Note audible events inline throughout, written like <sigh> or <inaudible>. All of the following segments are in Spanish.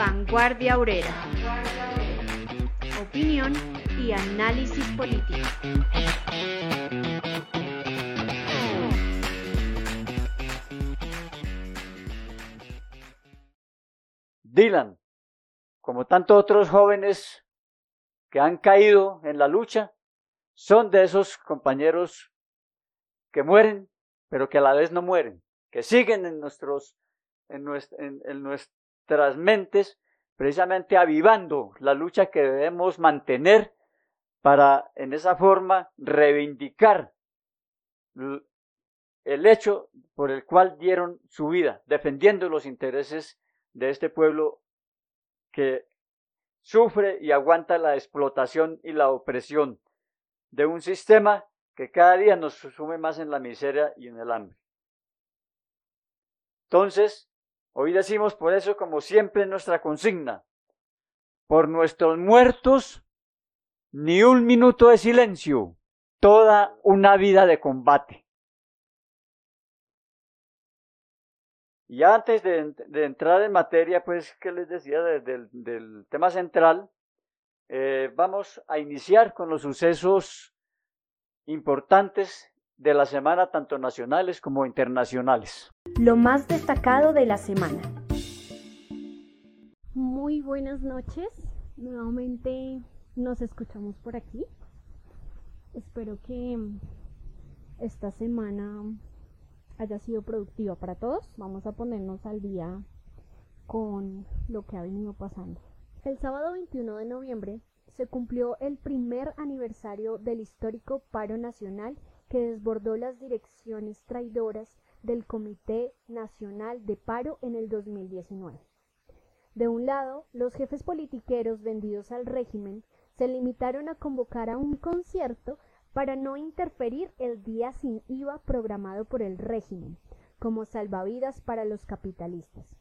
Vanguardia Obrera. Opinión y análisis político. Dylan, como tantos otros jóvenes que han caído en la lucha, son de esos compañeros que mueren, pero que a la vez no mueren, que siguen en, nuestros, en, nuestras mentes, precisamente avivando la lucha que debemos mantener para en esa forma reivindicar el hecho por el cual dieron su vida, defendiendo los intereses de este pueblo que sufre y aguanta la explotación y la opresión de un sistema que cada día nos sume más en la miseria y en el hambre. Entonces, hoy decimos por eso, como siempre, nuestra consigna, por nuestros muertos, ni un minuto de silencio, toda una vida de combate. Y antes de, entrar en materia, pues, que les decía del tema central, eh, vamos a iniciar con los sucesos importantes de la semana, tanto nacionales como internacionales. Lo más destacado de la semana. Muy buenas noches. Nuevamente nos escuchamos por aquí. Espero que esta semana haya sido productiva para todos. Vamos a ponernos al día con lo que ha venido pasando. El sábado 21 de noviembre se cumplió el primer aniversario del histórico paro nacional que desbordó las direcciones traidoras del Comité Nacional de Paro en el 2019. De un lado, los jefes politiqueros vendidos al régimen se limitaron a convocar a un concierto para no interferir el día sin IVA programado por el régimen, como salvavidas para los capitalistas.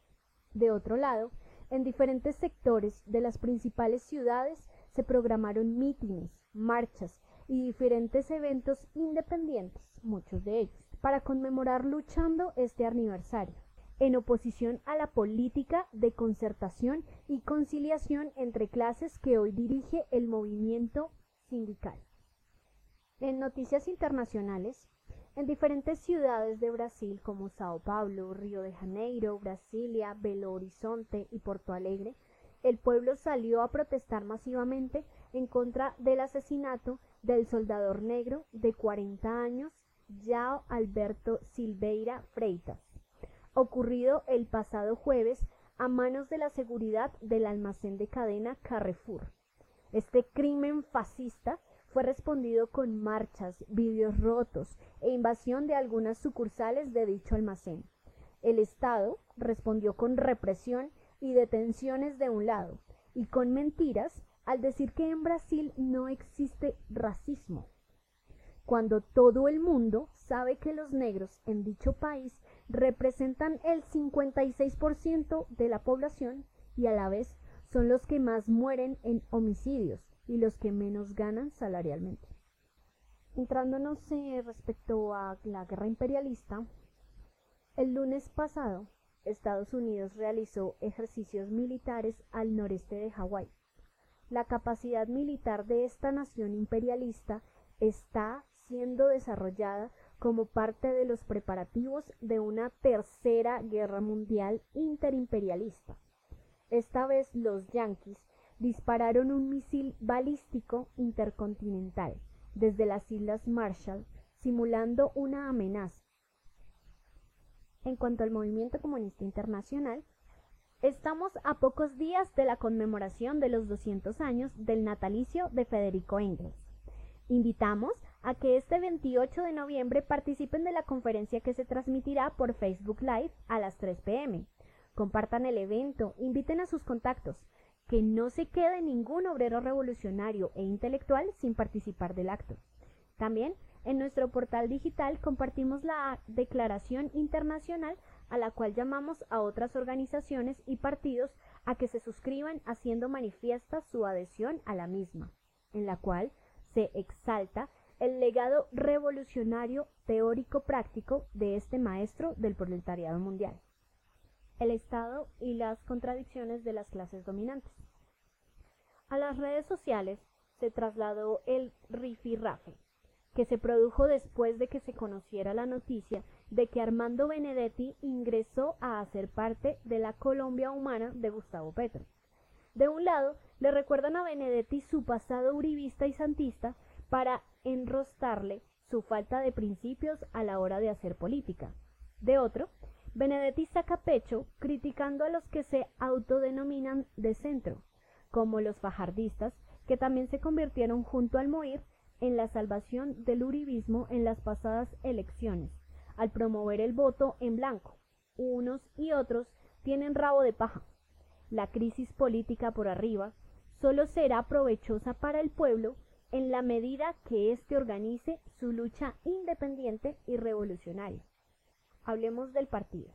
De otro lado, en diferentes sectores de las principales ciudades se programaron mítines, marchas y diferentes eventos independientes, muchos de ellos, para conmemorar luchando este aniversario, en oposición a la política de concertación y conciliación entre clases que hoy dirige el movimiento sindical. En noticias internacionales, en diferentes ciudades de Brasil como Sao Paulo, Río de Janeiro, Brasilia, Belo Horizonte y Porto Alegre, el pueblo salió a protestar masivamente en contra del asesinato del soldador negro de 40 años, Yao Alberto Silveira Freitas, ocurrido el pasado jueves a manos de la seguridad del almacén de cadena Carrefour. Este crimen fascista fue respondido con marchas, vídeos rotos e invasión de algunas sucursales de dicho almacén. El Estado respondió con represión y detenciones de un lado, y con mentiras al decir que en Brasil no existe racismo, cuando todo el mundo sabe que los negros en dicho país representan el 56% de la población y a la vez son los que más mueren en homicidios, y los que menos ganan salarialmente. Entrándonos eh, respecto a la guerra imperialista, el lunes pasado Estados Unidos realizó ejercicios militares al noreste de Hawái. La capacidad militar de esta nación imperialista está siendo desarrollada como parte de los preparativos de una tercera guerra mundial interimperialista. Esta vez los yanquis dispararon un misil balístico intercontinental desde las Islas Marshall, simulando una amenaza. En cuanto al movimiento comunista internacional, estamos a pocos días de la conmemoración de los 200 años del natalicio de Federico Engels. Invitamos a que este 28 de noviembre participen de la conferencia que se transmitirá por Facebook Live a las 3 pm. Compartan el evento, inviten a sus contactos, que no se quede ningún obrero revolucionario e intelectual sin participar del acto. También en nuestro portal digital compartimos la declaración internacional a la cual llamamos a otras organizaciones y partidos a que se suscriban haciendo manifiesta su adhesión a la misma, en la cual se exalta el legado revolucionario teórico práctico de este maestro del proletariado mundial. el Estado y las contradicciones de las clases dominantes. A las redes sociales se trasladó el rifirrafe, que se produjo después de que se conociera la noticia de que Armando Benedetti ingresó a hacer parte de la Colombia humana de Gustavo Petro. De un lado, le recuerdan a Benedetti su pasado uribista y santista para enrostarle su falta de principios a la hora de hacer política. De otro, Benedetti saca pecho criticando a los que se autodenominan de centro, como los fajardistas, que también se convirtieron junto al Moir en la salvación del uribismo en las pasadas elecciones, al promover el voto en blanco. Unos y otros tienen rabo de paja. La crisis política por arriba solo será provechosa para el pueblo en la medida que éste organice su lucha independiente y revolucionaria. Hablemos del partido.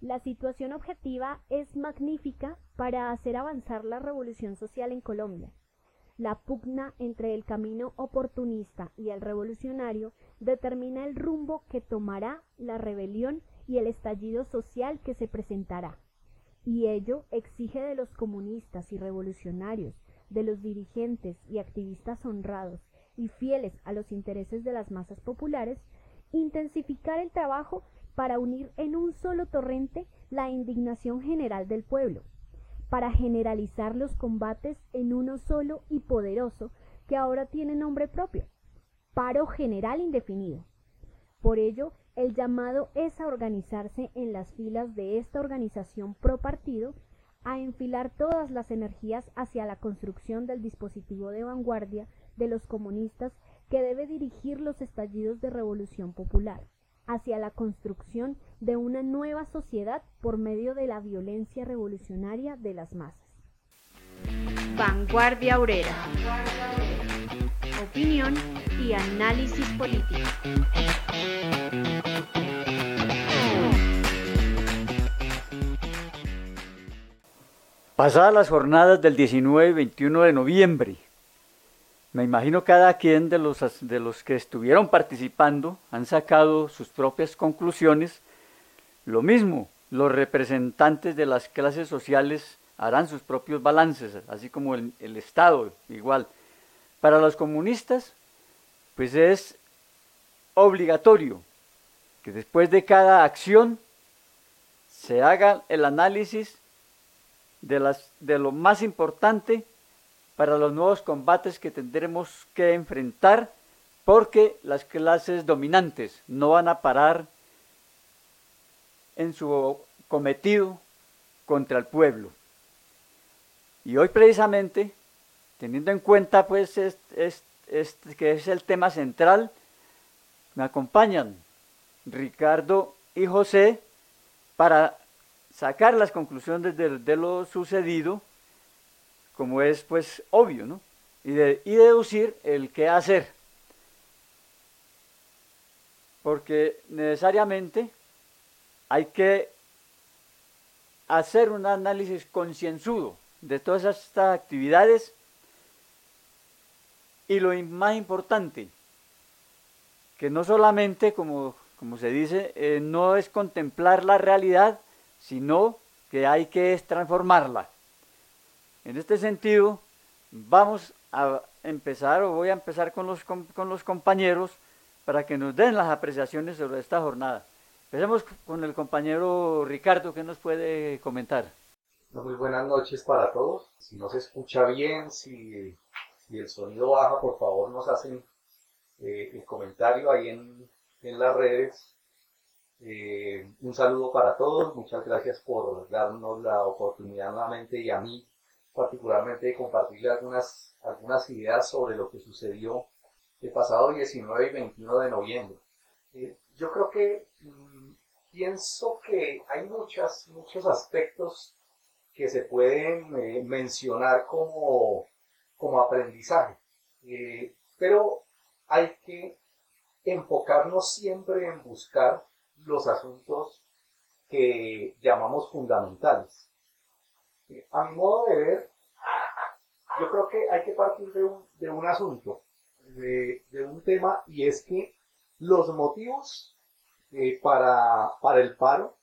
La situación objetiva es magnífica para hacer avanzar la revolución social en Colombia. La pugna entre el camino oportunista y el revolucionario determina el rumbo que tomará la rebelión y el estallido social que se presentará. Y ello exige de los comunistas y revolucionarios de los dirigentes y activistas honrados y fieles a los intereses de las masas populares, intensificar el trabajo para unir en un solo torrente la indignación general del pueblo, para generalizar los combates en uno solo y poderoso que ahora tiene nombre propio, paro general indefinido. Por ello, el llamado es a organizarse en las filas de esta organización pro partido a enfilar todas las energías hacia la construcción del dispositivo de vanguardia de los comunistas que debe dirigir los estallidos de revolución popular, hacia la construcción de una nueva sociedad por medio de la violencia revolucionaria de las masas. Vanguardia Obrera. Opinión y análisis político. Pasadas las jornadas del 19 y 21 de noviembre, me imagino cada quien de los, de los que estuvieron participando han sacado sus propias conclusiones. Lo mismo, los representantes de las clases sociales harán sus propios balances, así como el, el Estado igual. Para los comunistas, pues es obligatorio que después de cada acción se haga el análisis de, las, de lo más importante para los nuevos combates que tendremos que enfrentar porque las clases dominantes no van a parar en su cometido contra el pueblo. Y hoy precisamente, teniendo en cuenta pues que es el tema central, me acompañan Ricardo y José para sacar las conclusiones de, lo sucedido, como es pues obvio, ¿no? Y, de, y deducir el qué hacer. Porque necesariamente hay que hacer un análisis concienzudo de todas estas actividades y lo más importante, que no solamente, como, como se dice, eh, no es contemplar la realidad, sino que hay que transformarla. En este sentido, vamos a empezar, o voy a empezar con los, con, los compañeros para que nos den las apreciaciones sobre esta jornada. Empecemos con el compañero Ricardo, que nos puede comentar. Muy buenas noches para todos. Si no se escucha bien, si, el sonido baja, por favor nos hacen eh, el comentario ahí en, en las redes eh, un saludo para todos, muchas gracias por darnos la oportunidad nuevamente y a mí particularmente de compartirle algunas, algunas ideas sobre lo que sucedió el pasado 19 y 21 de noviembre. Eh, yo creo que mm, pienso que hay muchas, muchos aspectos que se pueden eh, mencionar como, como aprendizaje, pero hay que enfocarnos siempre en buscar los asuntos que llamamos fundamentales. A mi modo de ver, yo creo que hay que partir de un, de un asunto, de, un tema, y es que los motivos eh, para, para el paro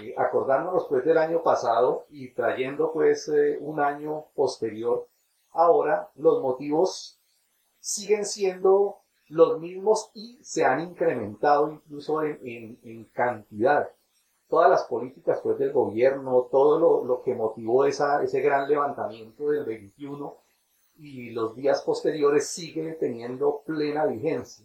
eh, acordándonos pues del año pasado y trayendo pues eh, un año posterior, ahora los motivos siguen siendo los mismos y se han incrementado incluso en, cantidad. Todas las políticas pues, del gobierno, todo lo, lo que motivó ese gran levantamiento del 21 y los días posteriores siguen teniendo plena vigencia.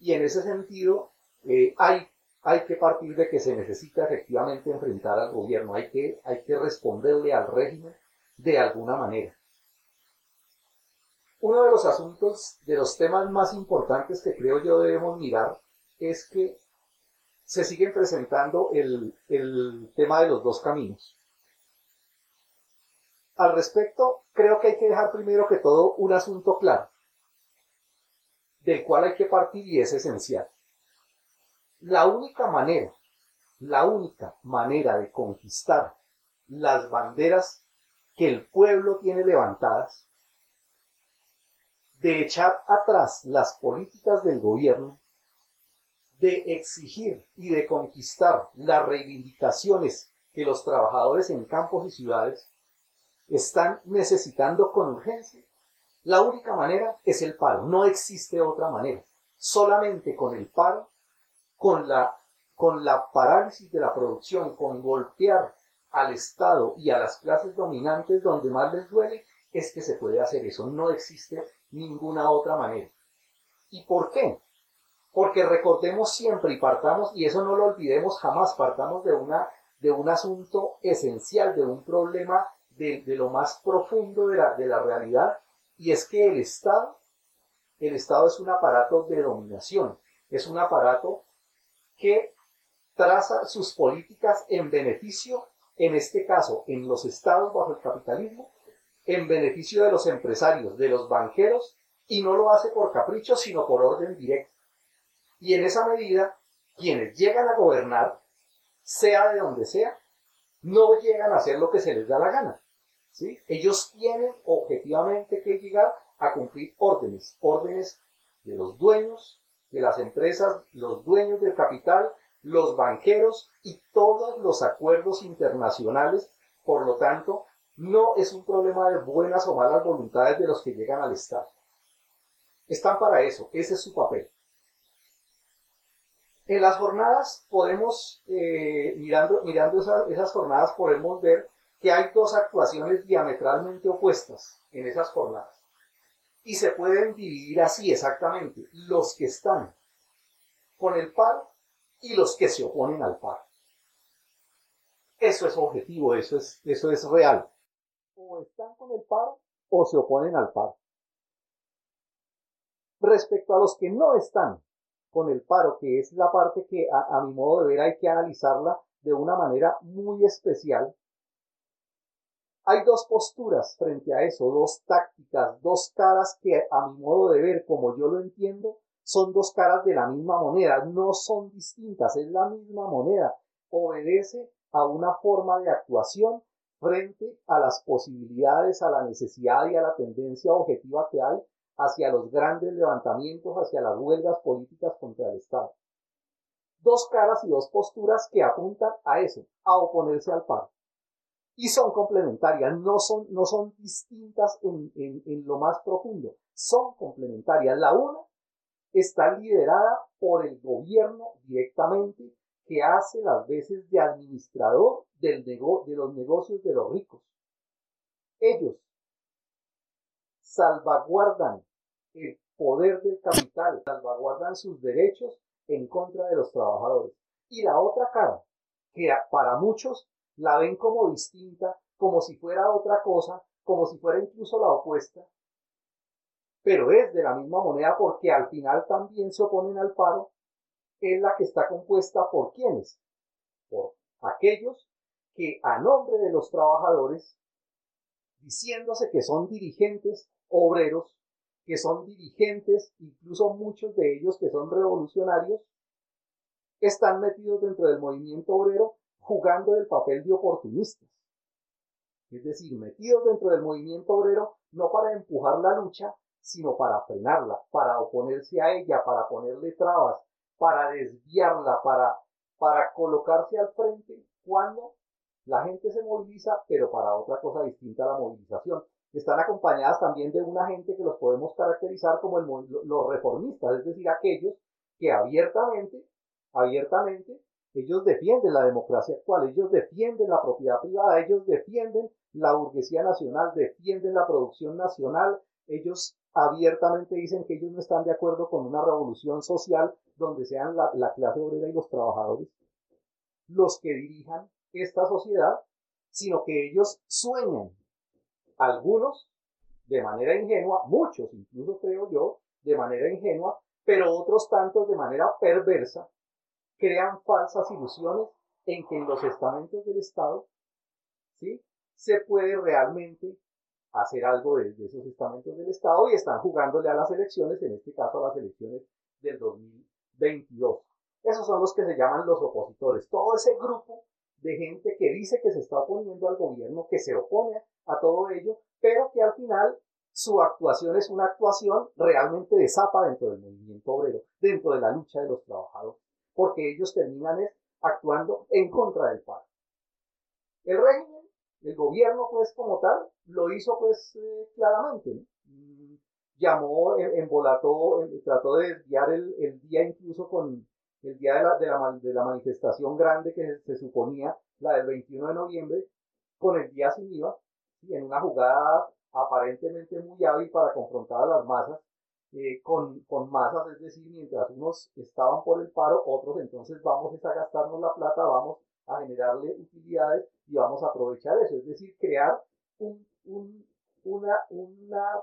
Y en ese sentido, eh, hay, hay que partir de que se necesita efectivamente enfrentar al gobierno, hay que, hay que responderle al régimen de alguna manera uno de los asuntos, de los temas más importantes que creo yo debemos mirar es que se sigue presentando el, el tema de los dos caminos. Al respecto, creo que hay que dejar primero que todo un asunto claro, del cual hay que partir y es esencial. La única manera, la única manera de conquistar las banderas que el pueblo tiene levantadas de echar atrás las políticas del gobierno, de exigir y de conquistar las reivindicaciones que los trabajadores en campos y ciudades están necesitando con urgencia. La única manera es el paro, no existe otra manera. Solamente con el paro, con la, con la parálisis de la producción, con golpear al Estado y a las clases dominantes donde más les duele, es que se puede hacer eso. No existe ninguna otra manera. ¿Y por qué? Porque recordemos siempre y partamos, y eso no lo olvidemos jamás, partamos de, una, de un asunto esencial, de un problema de, lo más profundo de la, de la realidad, y es que el Estado, el Estado es un aparato de dominación, es un aparato que traza sus políticas en beneficio, en este caso, en los estados bajo el capitalismo, en beneficio de los empresarios, de los banqueros, y no lo hace por capricho, sino por orden directo. Y en esa medida, quienes llegan a gobernar, sea de donde sea, no llegan a hacer lo que se les da la gana. ¿sí? Ellos tienen objetivamente que llegar a cumplir órdenes, órdenes de los dueños de las empresas, los dueños del capital, los banqueros y todos los acuerdos internacionales. Por lo tanto, no es un problema de buenas o malas voluntades de los que llegan al Estado. Están para eso, ese es su papel. En las jornadas podemos, eh, mirando, mirando esas, jornadas, podemos ver que hay dos actuaciones diametralmente opuestas en esas jornadas. Y se pueden dividir así exactamente, los que están con el paro y los que se oponen al paro. Eso es objetivo, eso es, eso es real están con el paro o se oponen al paro. Respecto a los que no están con el paro, que es la parte que a, mi modo de ver hay que analizarla de una manera muy especial, hay dos posturas frente a eso, dos tácticas, dos caras que a mi modo de ver, como yo lo entiendo, son dos caras de la misma moneda, no son distintas, es la misma moneda, obedece a una forma de actuación frente a las posibilidades, a la necesidad y a la tendencia objetiva que hay hacia los grandes levantamientos, hacia las huelgas políticas contra el Estado. Dos caras y dos posturas que apuntan a eso, a oponerse al paro. Y son complementarias, no son, no son distintas en, en, en lo más profundo, son complementarias. La una está liderada por el gobierno directamente que hace las veces de administrador de los negocios de los ricos. Ellos salvaguardan el poder del capital, salvaguardan sus derechos en contra de los trabajadores. Y la otra cara, que para muchos la ven como distinta, como si fuera otra cosa, como si fuera incluso la opuesta, pero es de la misma moneda porque al final también se oponen al paro es la que está compuesta por quienes? Por aquellos que a nombre de los trabajadores, diciéndose que son dirigentes obreros, que son dirigentes, incluso muchos de ellos que son revolucionarios, están metidos dentro del movimiento obrero jugando el papel de oportunistas. Es decir, metidos dentro del movimiento obrero no para empujar la lucha, sino para frenarla, para oponerse a ella, para ponerle trabas, para desviarla, para, para colocarse al frente cuando la gente se moviliza, pero para otra cosa distinta a la movilización. Están acompañadas también de una gente que los podemos caracterizar como los reformistas, es decir, aquellos que abiertamente, abiertamente, ellos defienden la democracia actual, ellos defienden la propiedad privada, ellos defienden la burguesía nacional, defienden la producción nacional, ellos abiertamente dicen que ellos no están de acuerdo con una revolución social donde sean la, la clase obrera y los trabajadores los que dirijan esta sociedad, sino que ellos sueñan, algunos de manera ingenua, muchos incluso creo yo, de manera ingenua, pero otros tantos de manera perversa, crean falsas ilusiones en que en los estamentos del Estado, ¿sí? Se puede realmente hacer algo desde esos estamentos del Estado y están jugándole a las elecciones, en este caso a las elecciones del 2022. Esos son los que se llaman los opositores. Todo ese grupo de gente que dice que se está oponiendo al gobierno, que se opone a todo ello, pero que al final su actuación es una actuación realmente de zapa dentro del movimiento obrero, dentro de la lucha de los trabajadores, porque ellos terminan actuando en contra del paro. El régimen, el gobierno pues como tal, lo hizo pues eh, claramente, mm, llamó, embolató, trató de desviar el, el día incluso con el día de la, de la, de la manifestación grande que se suponía, la del 21 de noviembre, con el día sin IVA, y en una jugada aparentemente muy hábil para confrontar a las masas, eh, con, con, masas, es decir, mientras unos estaban por el paro, otros entonces vamos a gastarnos la plata, vamos a generarle utilidades y vamos a aprovechar eso, es decir, crear un, un, una, una,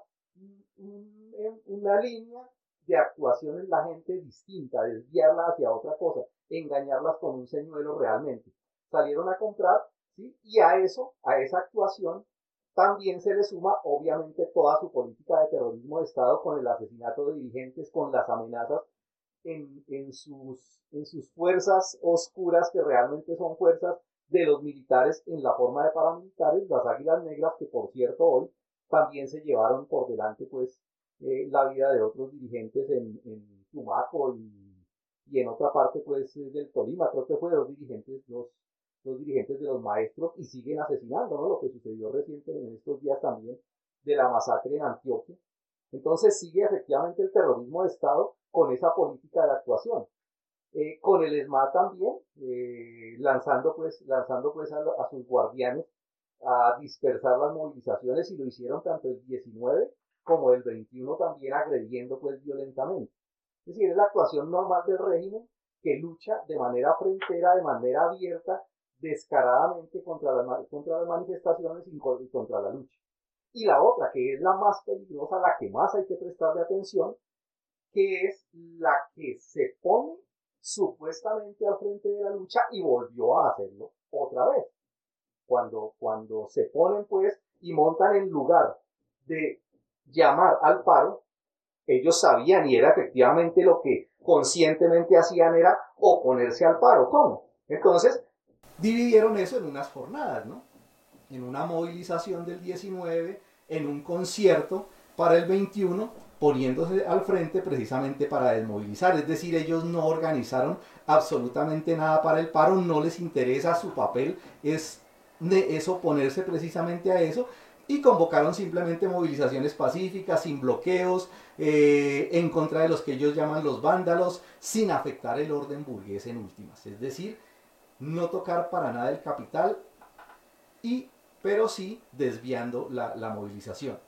una línea de actuación en la gente distinta, desviarla hacia otra cosa, engañarlas con un señuelo realmente. Salieron a comprar, ¿sí? Y a eso, a esa actuación, también se le suma, obviamente, toda su política de terrorismo de Estado con el asesinato de dirigentes, con las amenazas en, sus, fuerzas oscuras, que realmente son fuerzas de los militares en la forma de paramilitares, las águilas negras, que por cierto hoy también se llevaron por delante, pues, eh, la vida de otros dirigentes en, en Tumaco y, en otra parte pues del Tolima, creo que fue dos dirigentes, dos, dos dirigentes de los maestros y siguen asesinando, ¿no? Lo que sucedió reciente en estos días también de la masacre en Antioquia. Entonces sigue efectivamente el terrorismo de Estado con esa política de actuación. Eh, con el ESMA también, eh, lanzando pues, lanzando pues a, sus guardianes a dispersar las movilizaciones y lo hicieron tanto el 19 como el 21 también agrediendo pues violentamente. Es decir, es la actuación normal del régimen que lucha de manera frontera, de manera abierta, descaradamente contra, las contra las manifestaciones y contra la lucha. Y la otra, que es la más peligrosa, la que más hay que prestarle atención, que es la que se pone supuestamente al frente de la lucha y volvió a hacerlo otra vez. Cuando, cuando se ponen pues y montan en lugar de llamar al paro, ellos sabían y era efectivamente lo que conscientemente hacían era oponerse al paro. ¿Cómo? Entonces, dividieron eso en unas jornadas, ¿no? En una movilización del 19, en un concierto para el 21, poniéndose al frente precisamente para desmovilizar. Es decir, ellos no organizaron absolutamente nada para el paro, no les interesa su papel, es, es oponerse precisamente a eso y convocaron simplemente movilizaciones pacíficas, sin bloqueos, eh, en contra de los que ellos llaman los vándalos, sin afectar el orden burgués en últimas. Es decir, no tocar para nada el capital, y, pero sí desviando la, la movilización.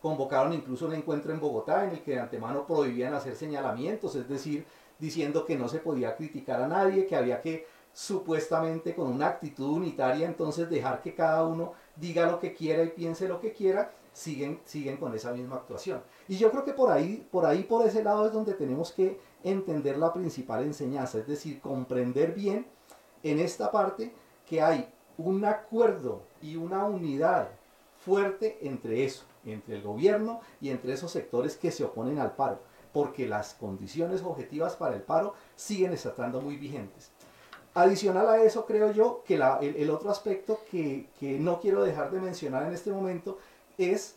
Convocaron incluso un encuentro en Bogotá en el que de antemano prohibían hacer señalamientos, es decir, diciendo que no se podía criticar a nadie, que había que supuestamente con una actitud unitaria entonces dejar que cada uno diga lo que quiera y piense lo que quiera, siguen, siguen con esa misma actuación. Y yo creo que por ahí, por ahí, por ese lado es donde tenemos que entender la principal enseñanza, es decir, comprender bien en esta parte que hay un acuerdo y una unidad fuerte entre eso, entre el gobierno y entre esos sectores que se oponen al paro, porque las condiciones objetivas para el paro siguen estando muy vigentes. Adicional a eso, creo yo que el, otro aspecto que, no quiero dejar de mencionar en este momento es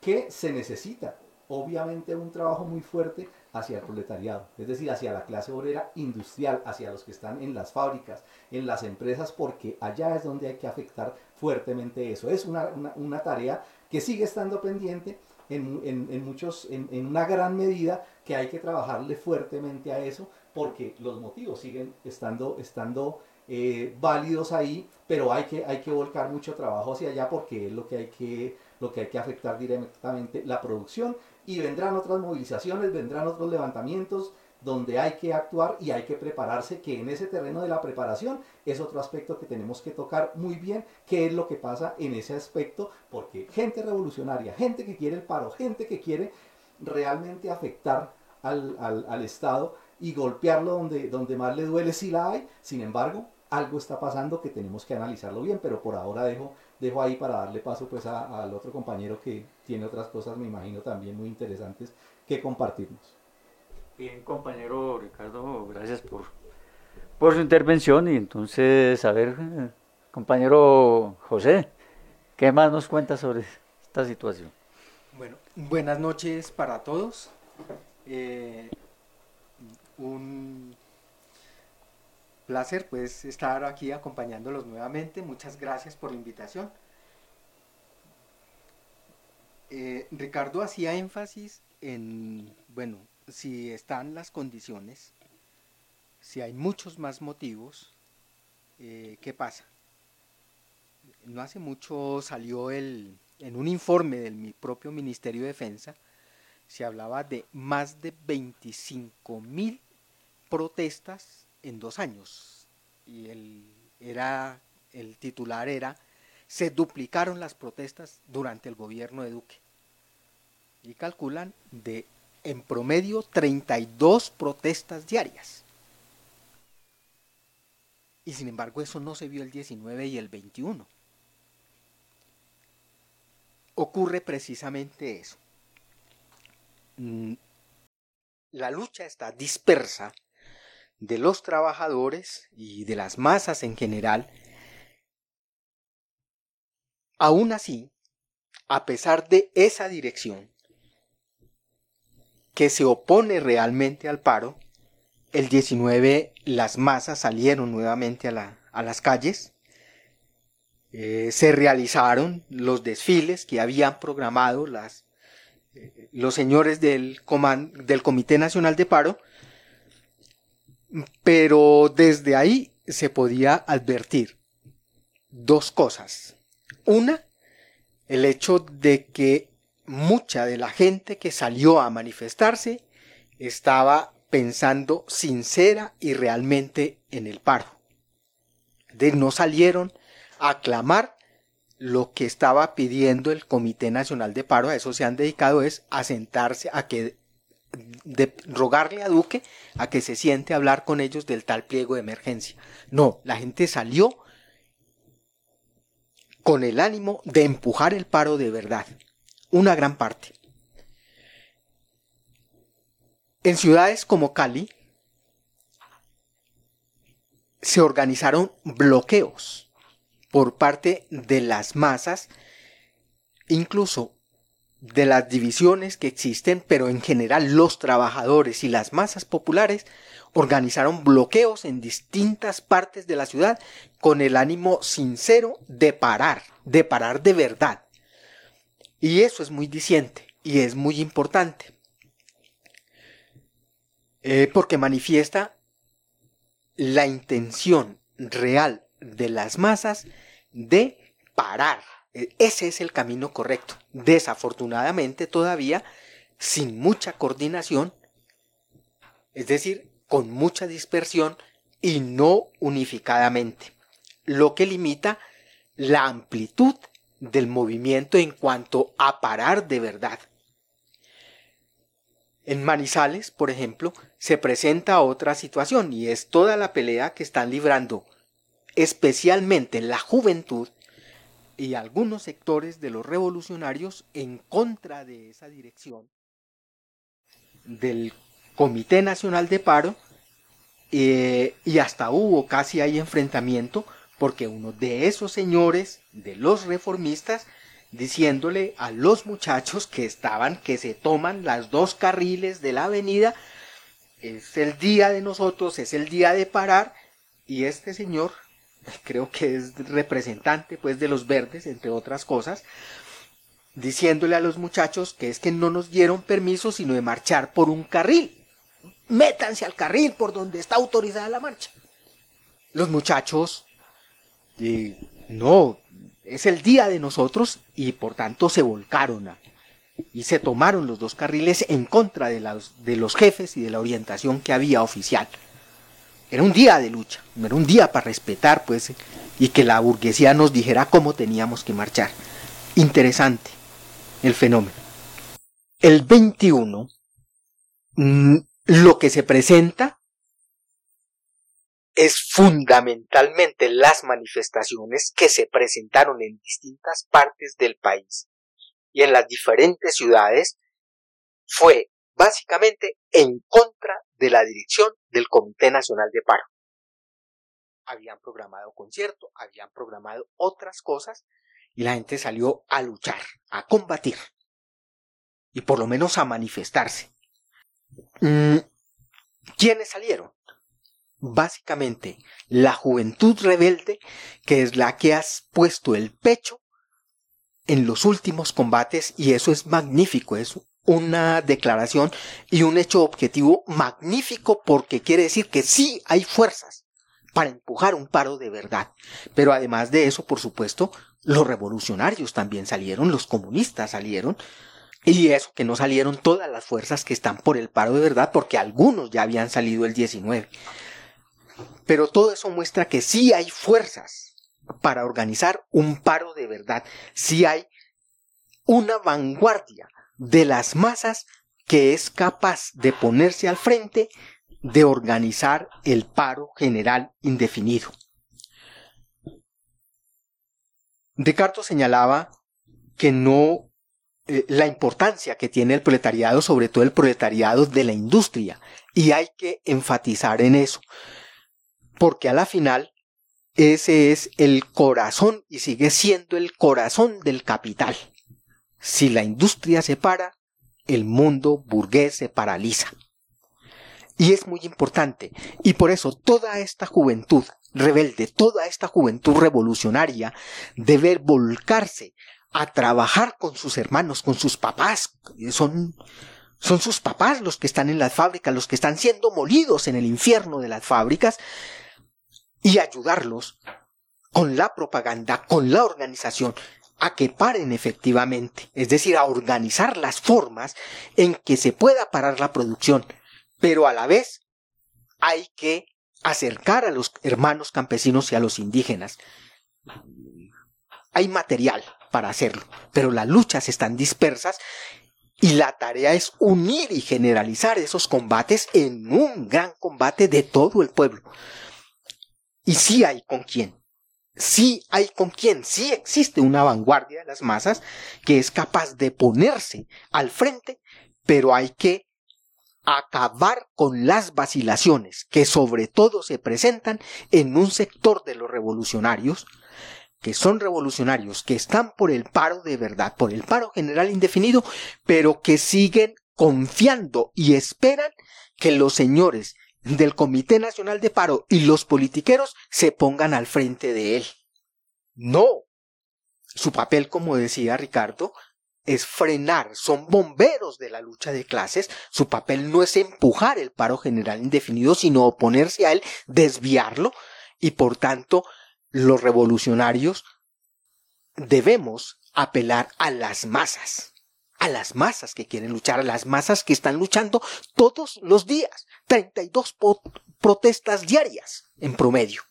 que se necesita obviamente un trabajo muy fuerte hacia el proletariado, es decir, hacia la clase obrera industrial, hacia los que están en las fábricas, en las empresas, porque allá es donde hay que afectar fuertemente eso. Es una, una, tarea que sigue estando pendiente en, en, en muchos, en, en, una gran medida que hay que trabajarle fuertemente a eso, porque los motivos siguen estando, estando eh, válidos ahí, pero hay que, hay que volcar mucho trabajo hacia allá porque es lo que hay que, lo que, hay que afectar directamente la producción y vendrán otras movilizaciones, vendrán otros levantamientos donde hay que actuar y hay que prepararse, que en ese terreno de la preparación es otro aspecto que tenemos que tocar muy bien, qué es lo que pasa en ese aspecto, porque gente revolucionaria, gente que quiere el paro, gente que quiere realmente afectar al, al, Estado y golpearlo donde, donde más le duele si la hay, sin embargo, algo está pasando que tenemos que analizarlo bien, pero por ahora dejo, dejo ahí para darle paso pues al otro compañero que tiene otras cosas, me imagino, también muy interesantes que compartirnos. Bien, compañero Ricardo, gracias por, por su intervención y entonces, a ver, compañero José, ¿qué más nos cuenta sobre esta situación? Bueno, buenas noches para todos. Eh, un placer pues estar aquí acompañándolos nuevamente. Muchas gracias por la invitación. Eh, Ricardo hacía énfasis en, bueno, si están las condiciones, si hay muchos más motivos, eh, ¿qué pasa? No hace mucho salió el, en un informe del propio Ministerio de Defensa, se hablaba de más de 25 mil protestas en dos años. Y el, era, el titular era, se duplicaron las protestas durante el gobierno de Duque. Y calculan de, en promedio, 32 protestas diarias. Y sin embargo eso no se vio el 19 y el 21. Ocurre precisamente eso. Mm, la lucha está dispersa de los trabajadores y de las masas en general, aún así, a pesar de esa dirección que se opone realmente al paro, el 19 las masas salieron nuevamente a, las calles, eh, se realizaron los desfiles que habían programado las, eh, los señores del, del Comité Nacional de Paro, pero desde ahí se podía advertir dos cosas. Una, el hecho de que mucha de la gente que salió a manifestarse estaba pensando sincera y realmente en el paro. De no salieron a aclamar lo que estaba pidiendo el Comité Nacional de Paro, a eso se han dedicado es a sentarse a que de rogarle a Duque a que se siente a hablar con ellos del tal pliego de emergencia. No, la gente salió con el ánimo de empujar el paro de verdad. Una gran parte. En ciudades como Cali se organizaron bloqueos por parte de las masas, incluso de las divisiones que existen, pero en general los trabajadores y las masas populares organizaron bloqueos en distintas partes de la ciudad con el ánimo sincero de parar, de parar de verdad. Y eso es muy diciente y es muy importante. Eh, porque manifiesta la intención real de las masas de parar e, ese es el camino correcto. Desafortunadamente todavía sin mucha coordinación, es decir, con mucha dispersión y no unificadamente, lo que limita la amplitud del movimiento en cuanto a parar de verdad. En Manizales, por ejemplo, se presenta otra situación y es toda la pelea que están librando especialmente la juventud y algunos sectores de los revolucionarios en contra de esa dirección del Comité Nacional de Paro eh, y hasta hubo casi ahí enfrentamiento porque uno de esos señores, de los reformistas, diciéndole a los muchachos que estaban, que se toman las dos carriles de la avenida, es el día de nosotros, es el día de parar, y este señor, <laughs> creo que es representante pues de los verdes, entre otras cosas, diciéndole a los muchachos que es que no nos dieron permiso sino de marchar por un carril. Métanse al carril por donde está autorizada la marcha. Los muchachos, no, es el día de nosotros y por tanto se volcaron y se tomaron los dos carriles en contra de, de los jefes y de la orientación que había oficial. Era un día de lucha, era un día para respetar, pues, y que la burguesía nos dijera cómo teníamos que marchar. Interesante el fenómeno. El 21, mm, lo que se presenta es fundamentalmente las manifestaciones que se presentaron en distintas partes del país y en las diferentes ciudades fue básicamente en contra de la dirección del Comité Nacional de Paro. Habían programado concierto, habían programado otras cosas y la gente salió a luchar, a combatir y por lo menos a manifestarse. Mm, ¿Quiénes salieron? Básicamente la juventud rebelde, que es la que has puesto el pecho en los últimos combates y eso es magnífico, es una declaración y un hecho objetivo magnífico porque quiere decir que sí hay fuerzas para empujar un paro de verdad. Pero además de eso, por supuesto, los revolucionarios también salieron, los comunistas salieron, y eso que no salieron todas las fuerzas que están por el paro de verdad, porque algunos ya habían salido el 19. Pero todo eso muestra que sí hay fuerzas para organizar un paro de verdad, sí hay una vanguardia de las masas que es capaz de ponerse al frente de organizar el paro general indefinido. Ricardo señalaba que no eh, la importancia que tiene el proletariado, sobre todo el proletariado de la industria, y hay que enfatizar en eso, porque a la final ese es el corazón y sigue siendo el corazón del capital. Si la industria se para, el mundo burgués se paraliza. Y es muy importante, y por eso toda esta juventud rebelde, toda esta juventud revolucionaria debe volcarse a trabajar con sus hermanos, con sus papás. Son, son sus papás los que están en las fábricas, los que están siendo molidos en el infierno de las fábricas y ayudarlos con la propaganda, con la organización, a que paren efectivamente, es decir, a organizar las formas en que se pueda parar la producción, pero a la vez hay que acercar a los hermanos campesinos y a los indígenas. Hay material para hacerlo, pero las luchas están dispersas y la tarea es unir y generalizar esos combates en un gran combate de todo el pueblo. Y sí hay con quién, sí hay con quién, sí existe una vanguardia de las masas que es capaz de ponerse al frente, pero hay que acabar con las vacilaciones que sobre todo se presentan en un sector de los revolucionarios, que son revolucionarios, que están por el paro de verdad, por el paro general indefinido, pero que siguen confiando y esperan que los señores del Comité Nacional de Paro y los politiqueros se pongan al frente de él. No. Su papel, como decía Ricardo, es frenar, son bomberos de la lucha de clases, su papel no es empujar el paro general indefinido, sino oponerse a él, desviarlo, y por tanto los revolucionarios debemos apelar a las masas, a las masas que quieren luchar, a las masas que están luchando todos los días, 32 protestas diarias en promedio.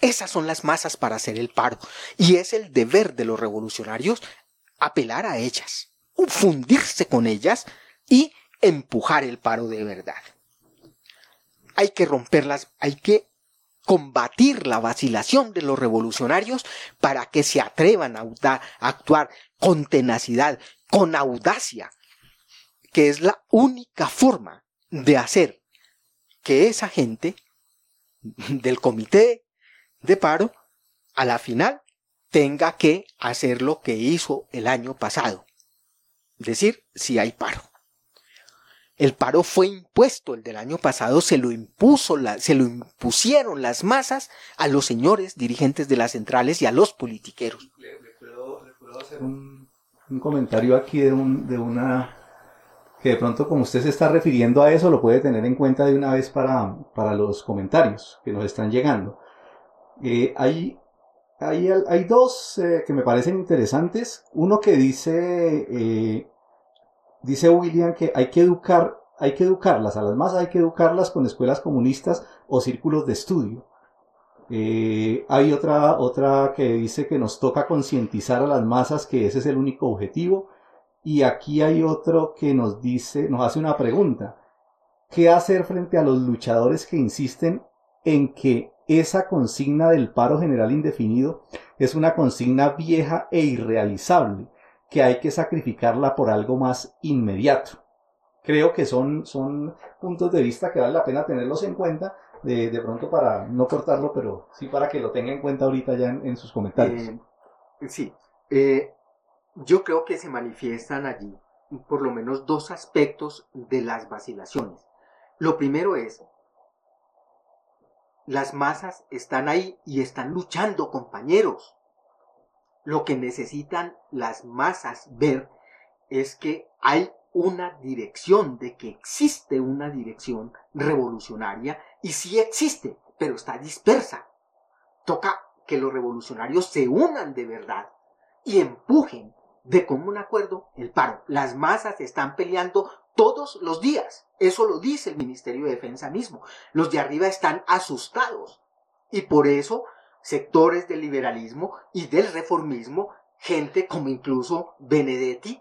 Esas son las masas para hacer el paro y es el deber de los revolucionarios apelar a ellas, fundirse con ellas y empujar el paro de verdad. Hay que romperlas, hay que combatir la vacilación de los revolucionarios para que se atrevan a, actuar con tenacidad, con audacia, que es la única forma de hacer que esa gente del comité de paro a la final tenga que hacer lo que hizo el año pasado. Es decir, si hay paro. El paro fue impuesto, el del año pasado se lo impuso, se lo impusieron las masas a los señores dirigentes de las centrales y a los politiqueros. Puedo, hacer un, comentario aquí de, un, de una que de pronto como usted se está refiriendo a eso lo puede tener en cuenta de una vez para, para los comentarios que nos están llegando. Eh, hay, hay, hay, dos eh, que me parecen interesantes. Uno que dice, eh, dice William que hay que educar, hay que educarlas, a las masas hay que educarlas con escuelas comunistas o círculos de estudio. Hay otra, otra que dice que nos toca concientizar a las masas que ese es el único objetivo y aquí hay otro que nos dice, nos hace una pregunta. ¿Qué hacer frente a los luchadores que insisten en que esa consigna del paro general indefinido es una consigna vieja e irrealizable, que hay que sacrificarla por algo más inmediato? Creo que son, son puntos de vista que vale la pena tenerlos en cuenta, de, de pronto para no cortarlo, pero sí para que lo tenga en cuenta ahorita ya en, sus comentarios. Eh, sí, eh, yo creo que se manifiestan allí por lo menos dos aspectos de las vacilaciones. Lo primero es, las masas están ahí y están luchando, compañeros. Lo que necesitan las masas ver es que hay una dirección, de que existe una dirección revolucionaria y sí existe, pero está dispersa. Toca que los revolucionarios se unan de verdad y empujen de común acuerdo el paro. Las masas están peleando todos los días. Eso lo dice el Ministerio de Defensa mismo. Los de arriba están asustados. Y por eso sectores del liberalismo y del reformismo, gente como incluso Benedetti,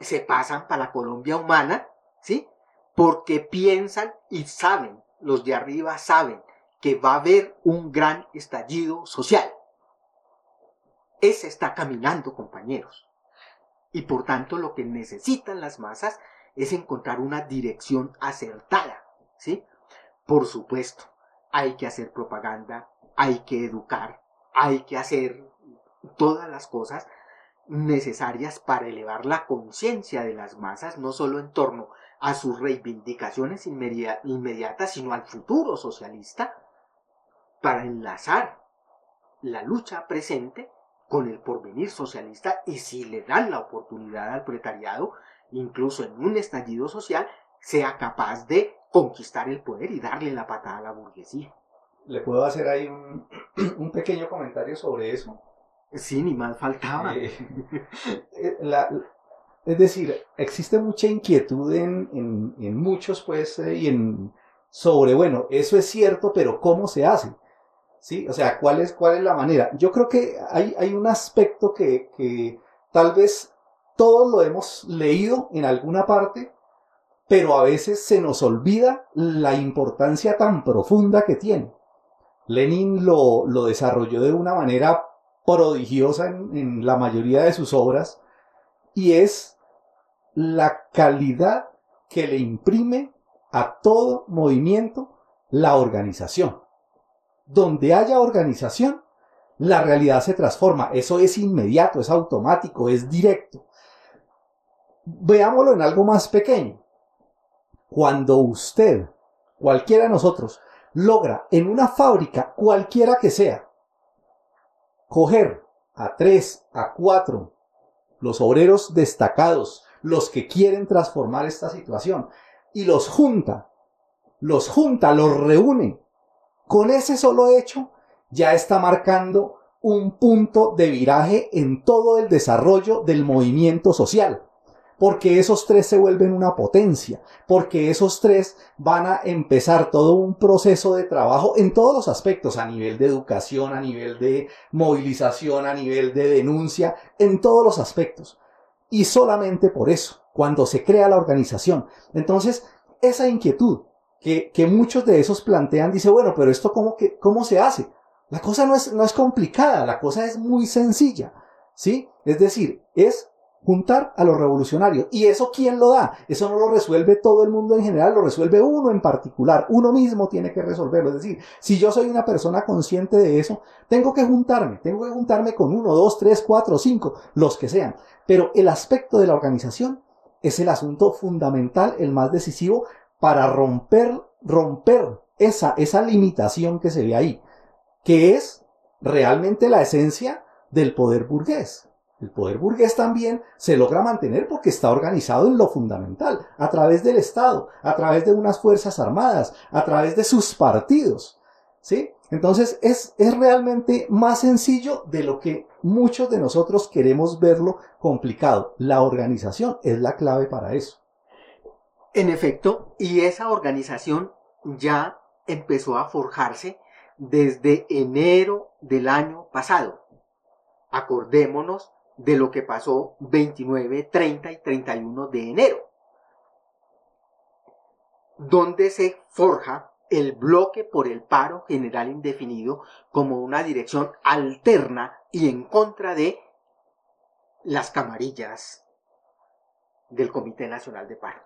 se pasan para la Colombia humana, ¿sí? Porque piensan y saben, los de arriba saben que va a haber un gran estallido social. Ese está caminando, compañeros. Y por tanto lo que necesitan las masas es encontrar una dirección acertada, ¿sí? Por supuesto, hay que hacer propaganda, hay que educar, hay que hacer todas las cosas necesarias para elevar la conciencia de las masas, no solo en torno a sus reivindicaciones inmediatas, sino al futuro socialista, para enlazar la lucha presente con el porvenir socialista y si le dan la oportunidad al proletariado, incluso en un estallido social, sea capaz de conquistar el poder y darle la patada a la burguesía. ¿Le puedo hacer ahí un, <clears throat> pequeño comentario sobre eso? Sí, ni más faltaba. Eh, <laughs> eh, es decir, existe mucha inquietud en, en, muchos, pues, eh, y en sobre, bueno, eso es cierto, pero ¿cómo se hace? ¿sí? O sea, ¿cuál es, cuál es la manera? Yo creo que hay, hay un aspecto que, que tal vez todos lo hemos leído en alguna parte, pero a veces se nos olvida la importancia tan profunda que tiene. Lenin lo, lo desarrolló de una manera prodigiosa en, en, la mayoría de sus obras y es la calidad que le imprime a todo movimiento la organización donde haya organización, la realidad se transforma. Eso es inmediato, es automático, es directo. Veámoslo en algo más pequeño. Cuando usted, cualquiera de nosotros, logra en una fábrica, cualquiera que sea, coger a tres, a cuatro, los obreros destacados, los que quieren transformar esta situación, y los junta, los junta, los reúne con ese solo hecho ya está marcando un punto de viraje en todo el desarrollo del movimiento social. Porque esos tres se vuelven una potencia, porque esos tres van a empezar todo un proceso de trabajo en todos los aspectos, a nivel de educación, a nivel de movilización, a nivel de denuncia, en todos los aspectos. Y solamente por eso, cuando se crea la organización. Entonces, esa inquietud que, muchos de esos plantean, dice, bueno, pero esto cómo, que, cómo se hace? La cosa no es, no es complicada, la cosa es muy sencilla, ¿sí? Es decir, es juntar a los revolucionarios. ¿Y eso quién lo da? Eso no lo resuelve todo el mundo en general, lo resuelve uno en particular. Uno mismo tiene que resolverlo. Es decir, si yo soy una persona consciente de eso, tengo que juntarme, tengo que juntarme con uno, dos, tres, cuatro, cinco, los que sean. Pero el aspecto de la organización es el asunto fundamental, el más decisivo para romper, romper esa, esa limitación que se ve ahí, que es realmente la esencia del poder burgués. El poder burgués también se logra mantener porque está organizado en lo fundamental, a través del Estado, a través de unas fuerzas armadas, a través de sus partidos. ¿Sí? Entonces es, es realmente más sencillo de lo que muchos de nosotros queremos verlo complicado. La organización es la clave para eso. En efecto, y esa organización ya empezó a forjarse desde enero del año pasado. Acordémonos de lo que pasó 29, 30 y 31 de enero, donde se forja el bloque por el paro general indefinido como una dirección alterna y en contra de las camarillas del Comité Nacional de Paro.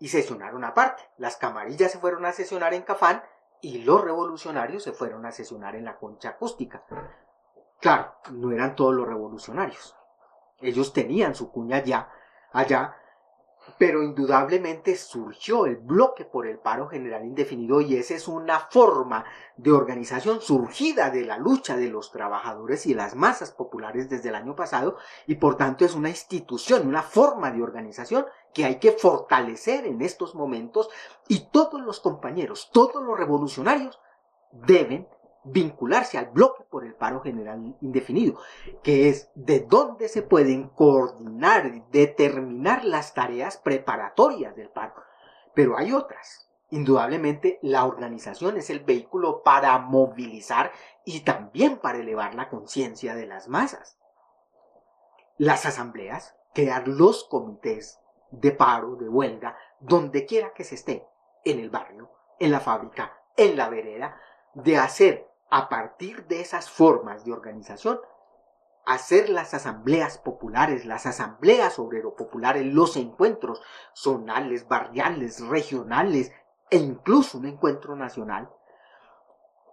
Y sesionaron aparte. Las camarillas se fueron a sesionar en Cafán y los revolucionarios se fueron a sesionar en la concha acústica. Claro, no eran todos los revolucionarios. Ellos tenían su cuña ya allá, pero indudablemente surgió el bloque por el paro general indefinido y esa es una forma de organización surgida de la lucha de los trabajadores y las masas populares desde el año pasado y por tanto es una institución, una forma de organización que hay que fortalecer en estos momentos y todos los compañeros, todos los revolucionarios deben vincularse al bloque por el paro general indefinido, que es de dónde se pueden coordinar y determinar las tareas preparatorias del paro. Pero hay otras. Indudablemente la organización es el vehículo para movilizar y también para elevar la conciencia de las masas. Las asambleas, crear los comités de paro, de huelga, donde quiera que se esté, en el barrio, en la fábrica, en la vereda, de hacer a partir de esas formas de organización, hacer las asambleas populares, las asambleas obrero-populares, los encuentros zonales, barriales, regionales e incluso un encuentro nacional,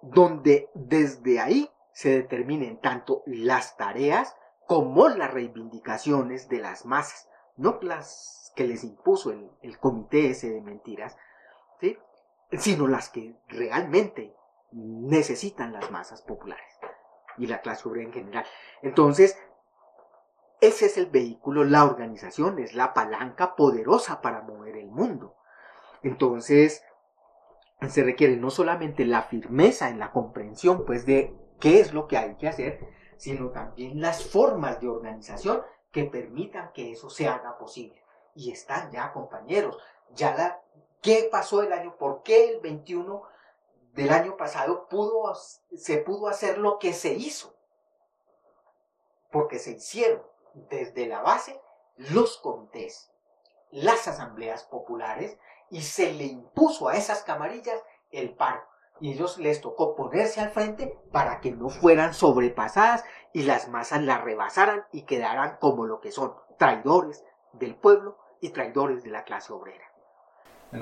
donde desde ahí se determinen tanto las tareas como las reivindicaciones de las masas, no las que les impuso el, comité ese de mentiras, sino las que realmente necesitan las masas populares y la clase obrera en general. Entonces, ese es el vehículo, la organización es la palanca poderosa para mover el mundo. Entonces, se requiere no solamente la firmeza en la comprensión, pues, de qué es lo que hay que hacer, sino también las formas de organización que permitan que eso se haga posible. Y están ya, compañeros, ya la, ¿qué pasó el año? ¿Por qué el 21 del año pasado se pudo hacer lo que se hizo. Porque se hicieron desde la base los comités, las asambleas populares y se le impuso a esas camarillas el paro. Y ellos les tocó ponerse al frente para que no fueran sobrepasadas y las masas las rebasaran y quedaran como lo que son, traidores del pueblo y traidores de la clase obrera.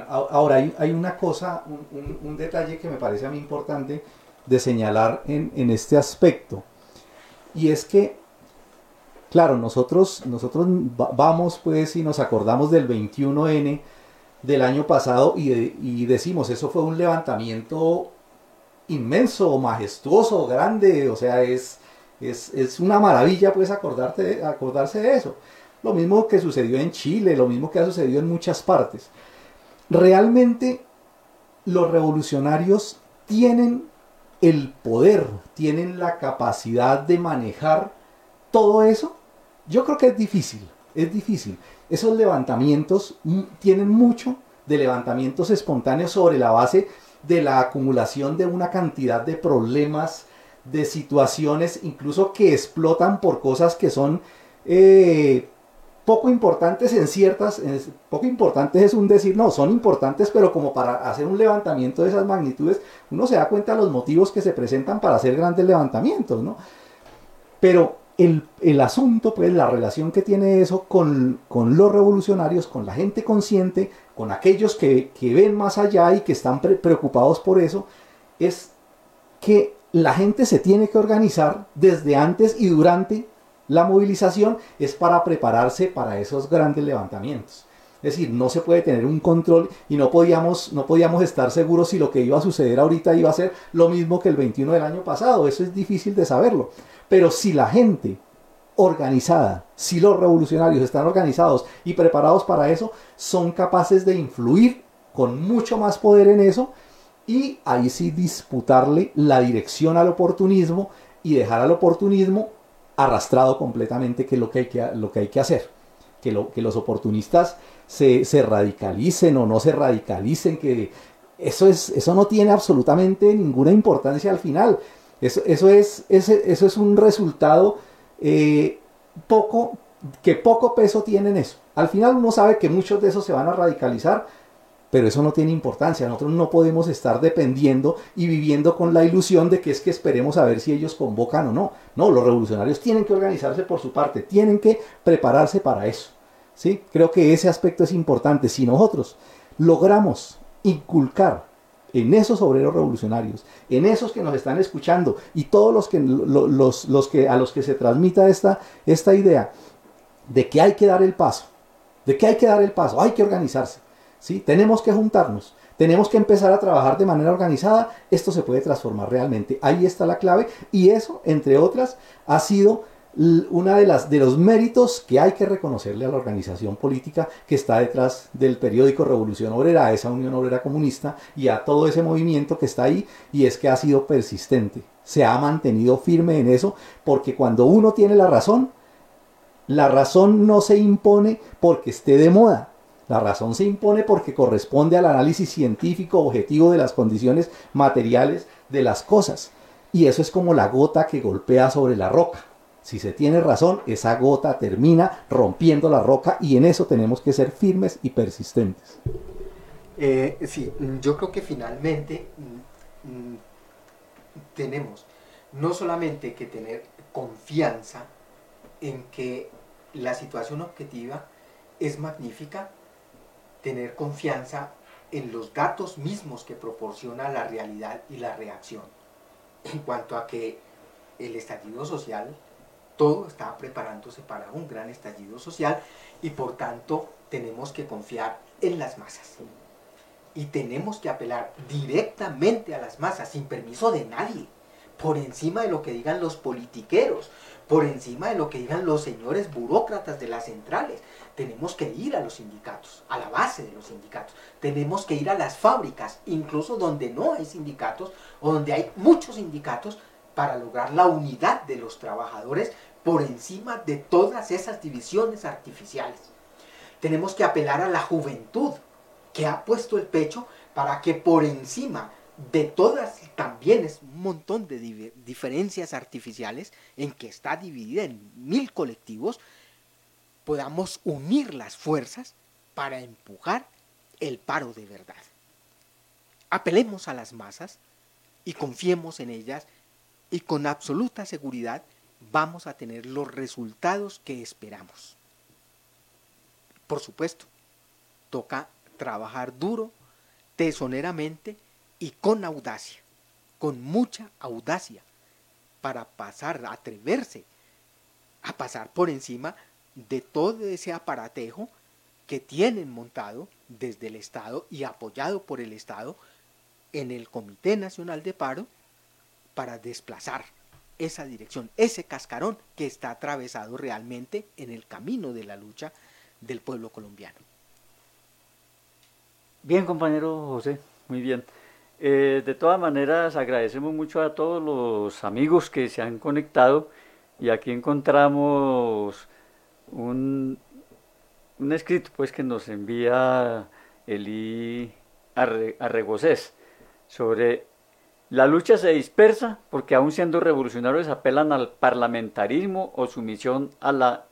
Ahora hay, una cosa, un, detalle que me parece a mí importante de señalar en, este aspecto. Y es que, claro, nosotros, nosotros vamos pues y nos acordamos del 21N del año pasado y, decimos, eso fue un levantamiento inmenso, majestuoso, grande, o sea, es, es, una maravilla pues acordarte, acordarse de eso. Lo mismo que sucedió en Chile, lo mismo que ha sucedido en muchas partes realmente los revolucionarios tienen el poder, tienen la capacidad de manejar todo eso. Yo creo que es difícil, es difícil. Esos levantamientos tienen mucho de levantamientos espontáneos sobre la base de la acumulación de una cantidad de problemas, de situaciones, incluso que explotan por cosas que son eh, poco importantes en ciertas, poco importantes es un decir, no, son importantes, pero como para hacer un levantamiento de esas magnitudes, uno se da cuenta de los motivos que se presentan para hacer grandes levantamientos, ¿no? Pero el, el, asunto, pues la relación que tiene eso con, con, los revolucionarios, con la gente consciente, con aquellos que, que ven más allá y que están pre preocupados por eso, es que la gente se tiene que organizar desde antes y durante la movilización, es para prepararse para esos grandes levantamientos. Es decir, no se puede tener un control y no podíamos, no podíamos estar seguros si lo que iba a suceder ahorita iba a ser lo mismo que el 21 del año pasado. Eso es difícil de saberlo. Pero si la gente organizada, si los revolucionarios están organizados y preparados para eso, son capaces de influir con mucho más poder en eso y ahí sí disputarle la dirección al oportunismo y dejar al oportunismo arrastrado completamente, que es lo que hay que, lo que, hay que hacer. Que, lo, que los oportunistas se, se, radicalicen o no se radicalicen, que eso, es, eso no tiene absolutamente ninguna importancia al final. Eso, eso, es, ese, eso es un resultado eh, poco, que poco peso tiene en eso. Al final uno sabe que muchos de esos se van a radicalizar, pero eso no tiene importancia. Nosotros no podemos estar dependiendo y viviendo con la ilusión de que es que esperemos a ver si ellos convocan o no. No, los revolucionarios tienen que organizarse por su parte, tienen que prepararse para eso. ¿sí? Creo que ese aspecto es importante. Si nosotros logramos inculcar en esos obreros revolucionarios, en esos que nos están escuchando y todos los que, los, los que a los que se transmita esta, esta idea de que hay que dar el paso, de que hay que dar el paso, hay que organizarse ¿sí? Tenemos que juntarnos, tenemos que empezar a trabajar de manera organizada, esto se puede transformar realmente. Ahí está la clave y eso, entre otras, ha sido una de las de los méritos que hay que reconocerle a la organización política que está detrás del periódico Revolución Obrera, a esa Unión Obrera Comunista y a todo ese movimiento que está ahí y es que ha sido persistente, se ha mantenido firme en eso porque cuando uno tiene la razón, la razón no se impone porque esté de moda, la razón se impone porque corresponde al análisis científico objetivo de las condiciones materiales de las cosas. Y eso es como la gota que golpea sobre la roca. Si se tiene razón, esa gota termina rompiendo la roca y en eso tenemos que ser firmes y persistentes. Eh, sí, yo creo que finalmente mm, mm, tenemos no solamente que tener confianza en que la situación objetiva es magnífica, tener confianza en los datos mismos que proporciona la realidad y la reacción. En cuanto a que el estallido social, todo está preparándose para un gran estallido social y por tanto tenemos que confiar en las masas. Y tenemos que apelar directamente a las masas, sin permiso de nadie, por encima de lo que digan los politiqueros, por encima de lo que digan los señores burócratas de las centrales. Tenemos que ir a los sindicatos, a la base de los sindicatos. Tenemos que ir a las fábricas, incluso donde no hay sindicatos o donde hay muchos sindicatos, para lograr la unidad de los trabajadores por encima de todas esas divisiones artificiales. Tenemos que apelar a la juventud que ha puesto el pecho para que por encima de todas también es un montón de diferencias artificiales en que está dividida en mil colectivos, podamos unir las fuerzas para empujar el paro de verdad. Apelemos a las masas y confiemos en ellas y con absoluta seguridad vamos a tener los resultados que esperamos. Por supuesto, toca trabajar duro, tesoneramente, y con audacia, con mucha audacia, para pasar, atreverse a pasar por encima de todo ese aparatejo que tienen montado desde el Estado y apoyado por el Estado en el Comité Nacional de Paro para desplazar esa dirección, ese cascarón que está atravesado realmente en el camino de la lucha del pueblo colombiano. Bien, compañero José, muy bien. Eh, de todas maneras, agradecemos mucho a todos los amigos que se han conectado y aquí encontramos un, un escrito pues que nos envía Eli Arregocés sobre la lucha se dispersa porque aún siendo revolucionarios apelan al parlamentarismo o sumisión a la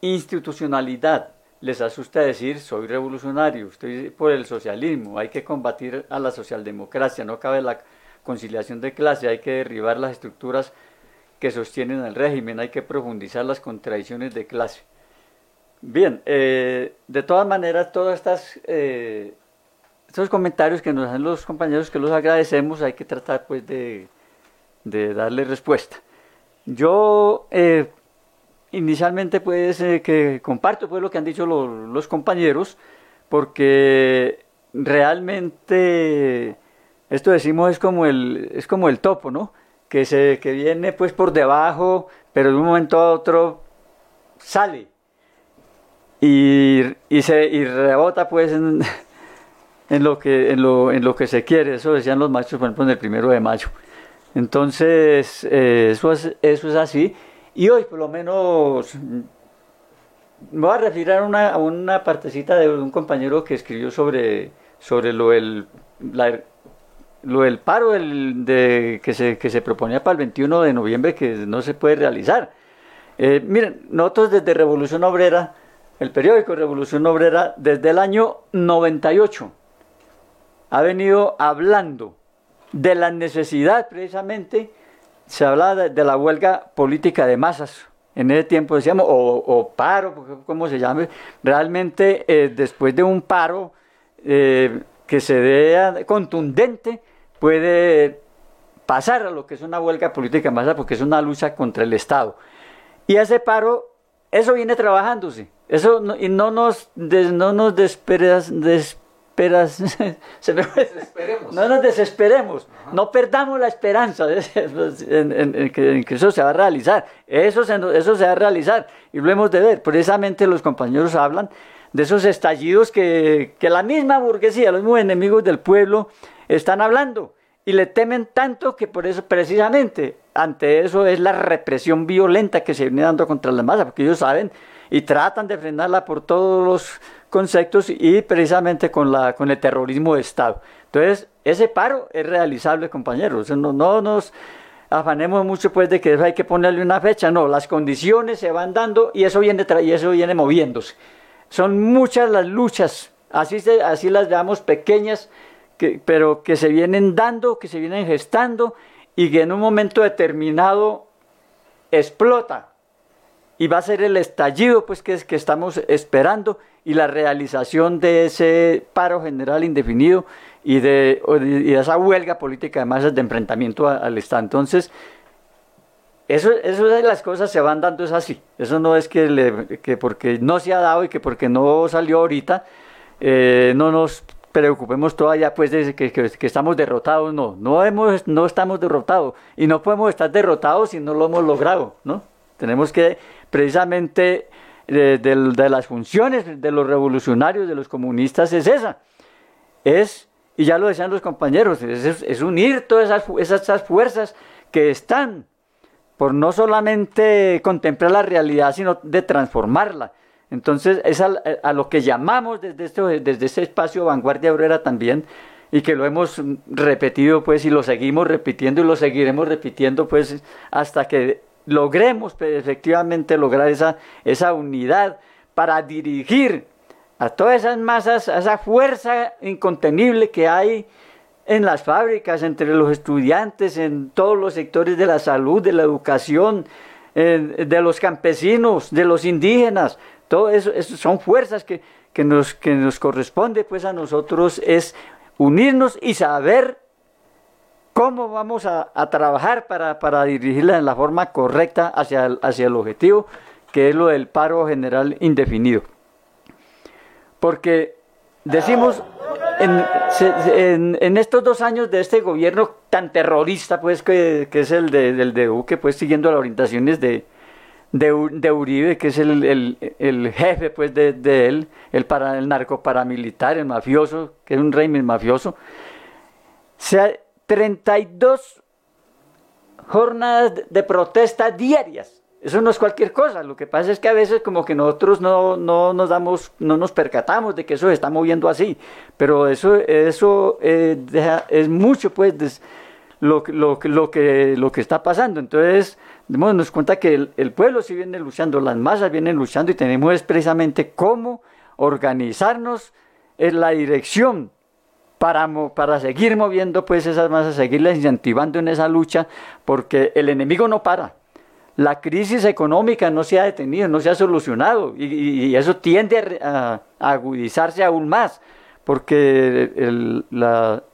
institucionalidad. Les asusta decir soy revolucionario, estoy por el socialismo, hay que combatir a la socialdemocracia, no cabe la conciliación de clase, hay que derribar las estructuras que sostienen al régimen, hay que profundizar las contradicciones de clase. Bien, eh, de todas maneras, todas estas eh, estos comentarios que nos hacen los compañeros, que los agradecemos, hay que tratar pues de, de darle respuesta. Yo eh, inicialmente pues que comparto pues lo que han dicho los compañeros, porque realmente esto decimos es como el es como el topo, ¿no? Que se que viene pues por debajo, pero de un momento a otro sale y, y, se, y rebota pues en, <laughs> en, lo que, en, lo, en lo que se quiere. Eso decían los maestros, por ejemplo, en el primero de mayo. Entonces, eh, eso, es, eso es así. Y hoy, por lo menos, me voy a referir a una, una partecita de un compañero que escribió sobre, sobre lo, del, la, lo del paro del, de, que, se, que se proponía para el 21 de noviembre que no se puede realizar. Eh, miren, nosotros desde Revolución Obrera el periódico Revolución Obrera desde el año 98 ha venido hablando de la necesidad precisamente, se habla de, la huelga política de masas, en ese tiempo decíamos, o, paro, como se llame, realmente eh, después de un paro eh, que se vea contundente, puede pasar a lo que es una huelga política masas, porque es una lucha contra el Estado. Y ese paro, eso viene trabajándose. Eso no, y no nos, no nos desesperas, desesperas <laughs> no nos desesperemos, no perdamos la esperanza <laughs> en, que, eso se va a realizar. Eso se, eso se va a realizar y lo hemos de ver. Precisamente los compañeros hablan de esos estallidos que, la misma burguesía, los mismos enemigos del pueblo, están hablando y le temen tanto que por eso precisamente ante eso es la represión violenta que se viene dando contra la masa, porque ellos saben y tratan de frenarla por todos los conceptos y precisamente con, la, con el terrorismo de Estado. Entonces, ese paro es realizable, compañeros. No, no nos afanemos mucho pues de que hay que ponerle una fecha, no, las condiciones se van dando y eso viene, y eso viene moviéndose. Son muchas las luchas, así, así las veamos pequeñas, que, pero que se vienen dando, que se vienen gestando y que en un momento determinado explota y va a ser el estallido pues que, que estamos esperando y la realización de ese paro general indefinido y de, esa huelga política de masas de enfrentamiento al Estado. Entonces, eso, eso de las cosas se van dando es así. Eso no es que, porque no se ha dado y que porque no salió ahorita, eh, no nos preocupemos todavía pues de que, estamos derrotados. No, no, hemos, no estamos derrotados y no podemos estar derrotados si no lo hemos logrado. ¿no? Tenemos que precisamente de, las funciones de los revolucionarios, de los comunistas, es esa. Es, y ya lo decían los compañeros, es, unir todas esas, esas, fuerzas que están por no solamente contemplar la realidad, sino de transformarla. Entonces, es a, lo que llamamos desde este, desde espacio Vanguardia Obrera también, y que lo hemos repetido, pues, y lo seguimos repitiendo y lo seguiremos repitiendo, pues, hasta que logremos pues, efectivamente lograr esa, esa unidad para dirigir a todas esas masas, a esa fuerza incontenible que hay en las fábricas, entre los estudiantes, en todos los sectores de la salud, de la educación, de los campesinos, de los indígenas. Todo eso, son fuerzas que, que, nos, que nos corresponde pues a nosotros es unirnos y saber cómo vamos a, trabajar para, para, dirigirla en la forma correcta hacia hacia el objetivo, que es lo del paro general indefinido. Porque decimos, en, estos dos años de este gobierno tan terrorista, pues que, es el de, del de Duque, pues siguiendo las orientaciones de, de, Uribe, que es el, jefe pues de, él, el, para, el narco paramilitar, el mafioso, que es un régimen mafioso, se ha, 32 jornadas de protesta diarias. Eso no es cualquier cosa. Lo que pasa es que a veces como que nosotros no, no nos damos, no nos percatamos de que eso se está moviendo así. Pero eso, eso eh, es mucho pues lo, lo, lo, que, lo que está pasando. Entonces, démonos cuenta que el, el pueblo sí viene luchando, las masas vienen luchando y tenemos precisamente cómo organizarnos en la dirección para, para seguir moviendo pues esas masas, seguirlas incentivando en esa lucha, porque el enemigo no para. La crisis económica no se ha detenido, no se ha solucionado y, eso tiende a, agudizarse aún más porque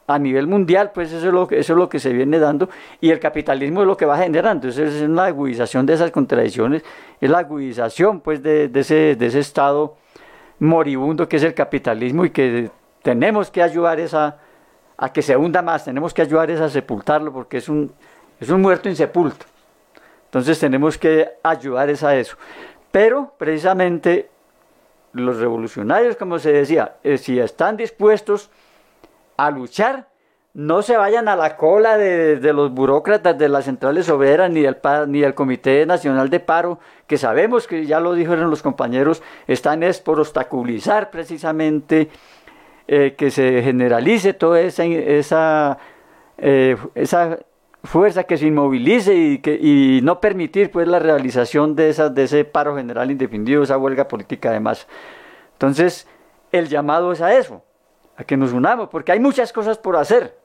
a nivel mundial pues eso es, lo que, eso es lo que se viene dando y el capitalismo es lo que va generando, entonces es una agudización de esas contradicciones, es la agudización pues de, ese, de ese estado moribundo que es el capitalismo y que tenemos que ayudar esa, a que se hunda más, tenemos que ayudar a sepultarlo porque es un, es un muerto insepulto. Entonces tenemos que ayudar a eso. Pero precisamente los revolucionarios, como se decía, eh, si están dispuestos a luchar, no se vayan a la cola de, los burócratas de las centrales obreras ni del, ni del Comité Nacional de Paro, que sabemos que ya lo dijeron los compañeros, están es por obstaculizar precisamente eh, que se generalice toda esa, esa, eh, esa fuerza que se inmovilice y, que, y no permitir pues la realización de, esa, de ese paro general indefinido, esa huelga política además. Entonces, el llamado es a eso, a que nos unamos, porque hay muchas cosas por hacer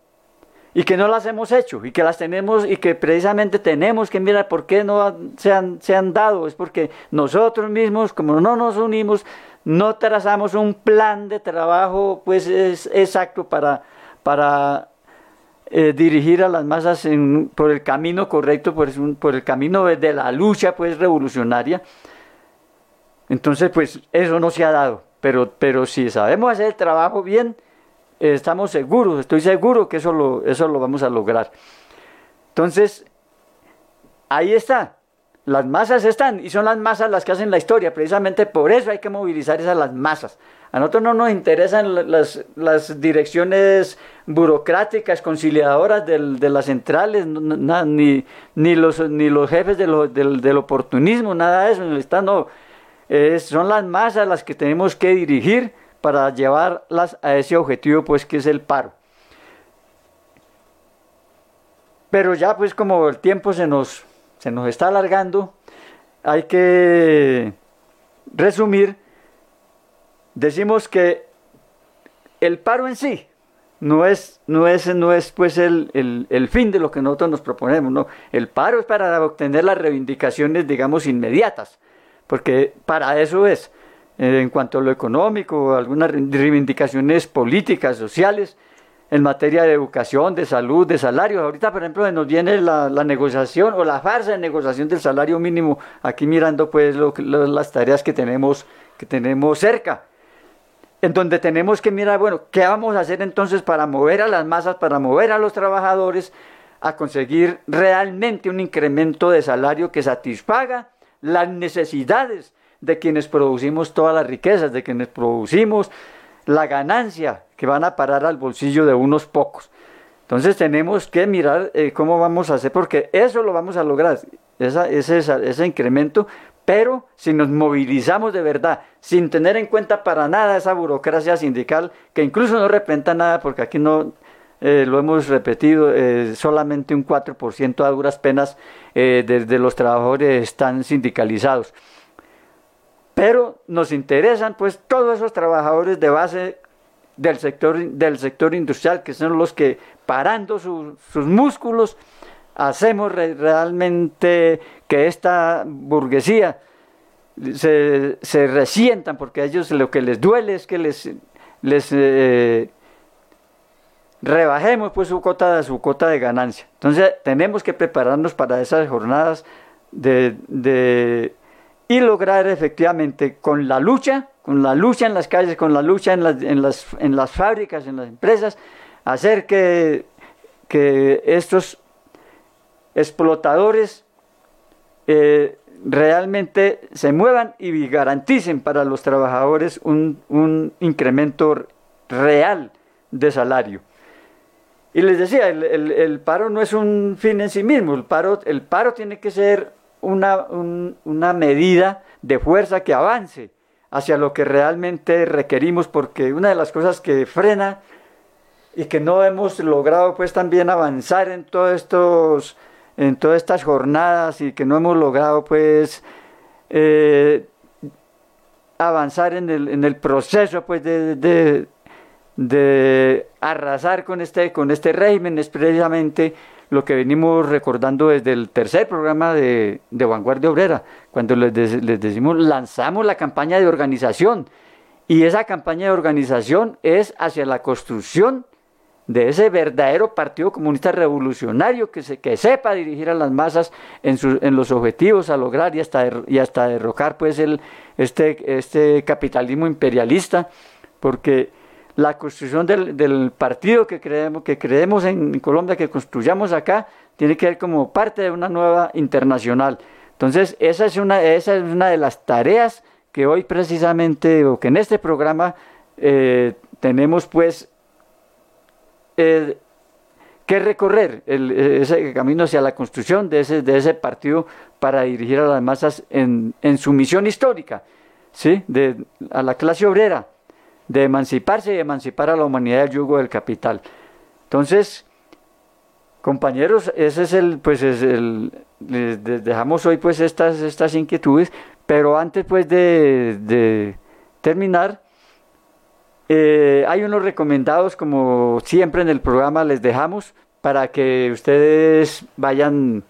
y que no las hemos hecho y que las tenemos y que precisamente tenemos que mirar por qué no se han, se han dado. Es porque nosotros mismos, como no nos unimos, no trazamos un plan de trabajo pues es exacto para, para eh, dirigir a las masas por el camino correcto, por, el camino de la lucha pues revolucionaria. Entonces pues eso no se ha dado, pero, pero si sabemos hacer el trabajo bien, estamos seguros, estoy seguro que eso lo, eso lo vamos a lograr. Entonces, ahí está, las masas están y son las masas las que hacen la historia, precisamente por eso hay que movilizar esas las masas. A nosotros no nos interesan las, las direcciones burocráticas, conciliadoras del, de las centrales, ni, ni, los, ni los jefes del, oportunismo, nada de eso. Está, no. son las masas las que tenemos que dirigir para llevarlas a ese objetivo, pues que es el paro. Pero ya pues como el tiempo se nos, se nos está alargando, hay que resumir decimos que el paro en sí no es, no es, no es pues el, el, fin de lo que nosotros nos proponemos, no. El paro es para obtener las reivindicaciones, digamos, inmediatas, porque para eso es, eh, en cuanto a lo económico, algunas reivindicaciones políticas, sociales, en materia de educación, de salud, de salarios. Ahorita, por ejemplo, nos viene la, negociación o la farsa de negociación del salario mínimo, aquí mirando pues las tareas que tenemos, que tenemos cerca en donde tenemos que mirar, bueno, ¿qué vamos a hacer entonces para mover a las masas, para mover a los trabajadores a conseguir realmente un incremento de salario que satisfaga las necesidades de quienes producimos todas las riquezas, de quienes producimos la ganancia que van a parar al bolsillo de unos pocos? Entonces tenemos que mirar eh, cómo vamos a hacer, porque eso lo vamos a lograr, ese, ese incremento, pero si nos movilizamos de verdad, sin tener en cuenta para nada esa burocracia sindical, que incluso no representa nada, porque aquí no eh, lo hemos repetido, eh, solamente un 4% a duras penas eh, de, los trabajadores están sindicalizados. Pero nos interesan pues todos esos trabajadores de base del sector, del sector industrial, que son los que parando sus músculos, hacemos realmente que esta burguesía se, se, resientan porque a ellos lo que les duele es que les, les eh, rebajemos pues su cota, su cota de ganancia. Entonces tenemos que prepararnos para esas jornadas de, de, y lograr efectivamente con la lucha, con la lucha en las calles, con la lucha en las, en las, en las fábricas, en las empresas, hacer que, que estos explotadores eh, realmente se muevan y garanticen para los trabajadores un, incremento real de salario. Y les decía, el, paro no es un fin en sí mismo, el paro, el paro tiene que ser una, una medida de fuerza que avance hacia lo que realmente requerimos, porque una de las cosas que frena y que no hemos logrado pues también avanzar en todos estos en todas estas jornadas y que no hemos logrado pues eh, avanzar en el, en el, proceso pues de, de, arrasar con este, con este régimen es precisamente lo que venimos recordando desde el tercer programa de, de Vanguardia Obrera, cuando les, les decimos lanzamos la campaña de organización. Y esa campaña de organización es hacia la construcción de ese verdadero Partido Comunista Revolucionario que, se, que sepa dirigir a las masas en, en los objetivos a lograr y hasta, y hasta derrocar pues el, este, este capitalismo imperialista, porque la construcción del, del, partido que creemos, que creemos en Colombia, que construyamos acá, tiene que ver como parte de una nueva internacional. Entonces, esa es una, esa es una de las tareas que hoy precisamente, o que en este programa eh, tenemos pues eh, que recorrer el, ese camino hacia la construcción de ese, de ese partido para dirigir a las masas en, en su misión histórica, ¿sí? de, a la clase obrera, de emanciparse y emancipar a la humanidad del yugo del capital. Entonces, compañeros, ese es el, pues es el, les dejamos hoy pues estas, estas inquietudes, pero antes pues de, de terminar, eh, hay unos recomendados, como siempre en el programa les dejamos, para que ustedes vayan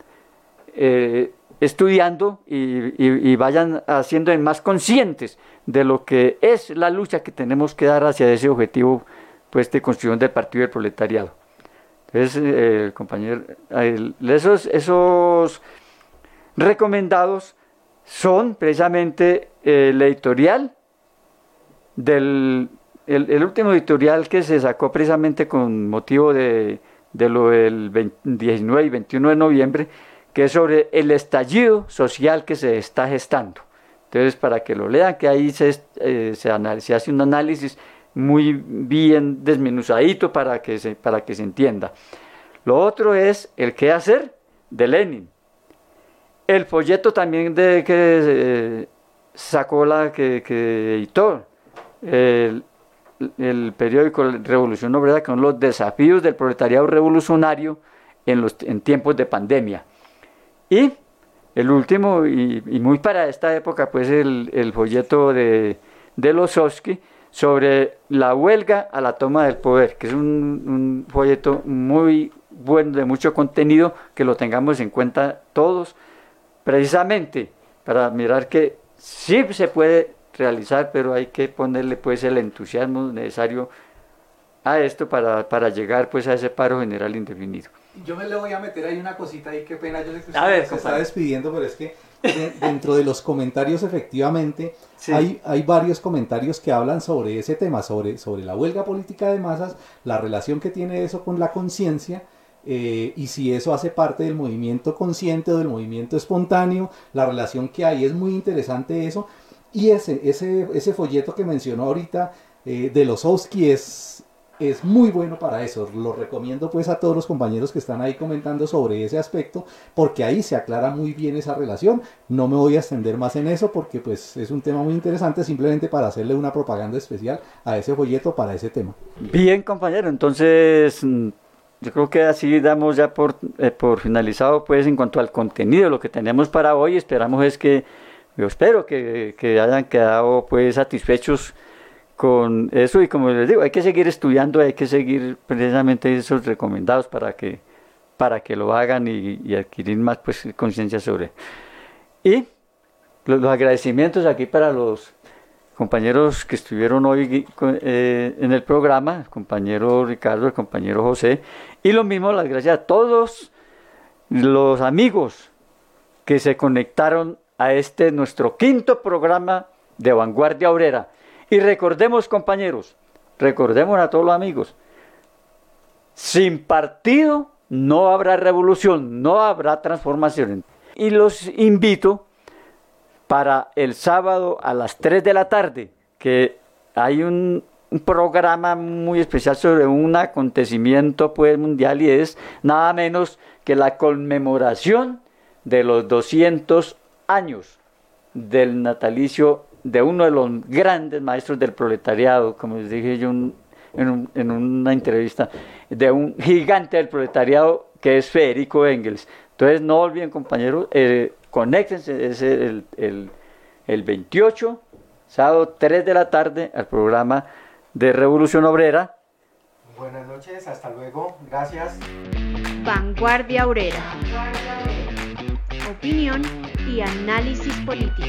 eh, estudiando y, vayan haciendo más conscientes de lo que es la lucha que tenemos que dar hacia ese objetivo pues, de construcción del Partido del Proletariado. Entonces, eh, compañero, esos, esos recomendados son precisamente el editorial del el, último editorial que se sacó precisamente con motivo de, lo del 19 y 21 de noviembre, que es sobre el estallido social que se está gestando. Entonces, para que lo lean, que ahí se, eh, se, hace un análisis muy bien desmenuzadito para que se, para que se entienda. Lo otro es el qué hacer de Lenin. El folleto también de que eh, sacó la que, que editó, el, el periódico Revolución Obrera, que son los desafíos del proletariado revolucionario en, los, en tiempos de pandemia. Y el último, y, muy para esta época, pues el, folleto de, de Losowski sobre la huelga a la toma del poder, que es un, un folleto muy bueno, de mucho contenido, que lo tengamos en cuenta todos, precisamente para mirar que sí se puede realizar, pero hay que ponerle pues el entusiasmo necesario a esto para, para llegar pues a ese paro general indefinido. Yo me le voy a meter ahí una cosita ahí, qué pena, yo sé que usted se está despidiendo, pero es que dentro de los comentarios efectivamente hay, hay varios comentarios que hablan sobre ese tema, sobre, sobre la huelga política de masas, la relación que tiene eso con la conciencia, eh, y si eso hace parte del movimiento consciente o del movimiento espontáneo, la relación que hay, es muy interesante eso, y ese, ese, ese folleto que mencionó ahorita eh, de los Oski es, es muy bueno para eso. Lo recomiendo pues a todos los compañeros que están ahí comentando sobre ese aspecto, porque ahí se aclara muy bien esa relación. No me voy a extender más en eso porque pues es un tema muy interesante, simplemente para hacerle una propaganda especial a ese folleto para ese tema. Bien, compañero, entonces mm, yo creo que así damos ya por, eh, por finalizado pues en cuanto al contenido, lo que tenemos para hoy. Esperamos es que yo espero que, hayan quedado pues satisfechos con eso y como les digo, hay que seguir estudiando, hay que seguir precisamente esos recomendados para que, para que lo hagan y, adquirir más pues conciencia sobre. Y los, agradecimientos aquí para los compañeros que estuvieron hoy eh, en el programa, el compañero Ricardo, el compañero José, y lo mismo las gracias a todos los amigos que se conectaron a este nuestro quinto programa de Vanguardia Obrera. Y recordemos, compañeros, recordemos a todos los amigos, sin partido no habrá revolución, no habrá transformación. Y los invito para el sábado a las 3 de la tarde, que hay un, programa muy especial sobre un acontecimiento pues, mundial y es nada menos que la conmemoración de los 200 años del natalicio de uno de los grandes maestros del proletariado, como les dije yo en, una entrevista, de un gigante del proletariado que es Federico Engels. Entonces no olviden compañeros, eh, conéctense es el, el, el 28, sábado 3 de la tarde, al programa de Revolución Obrera. Buenas noches, hasta luego, gracias. Vanguardia Obrera. Opinión y análisis político.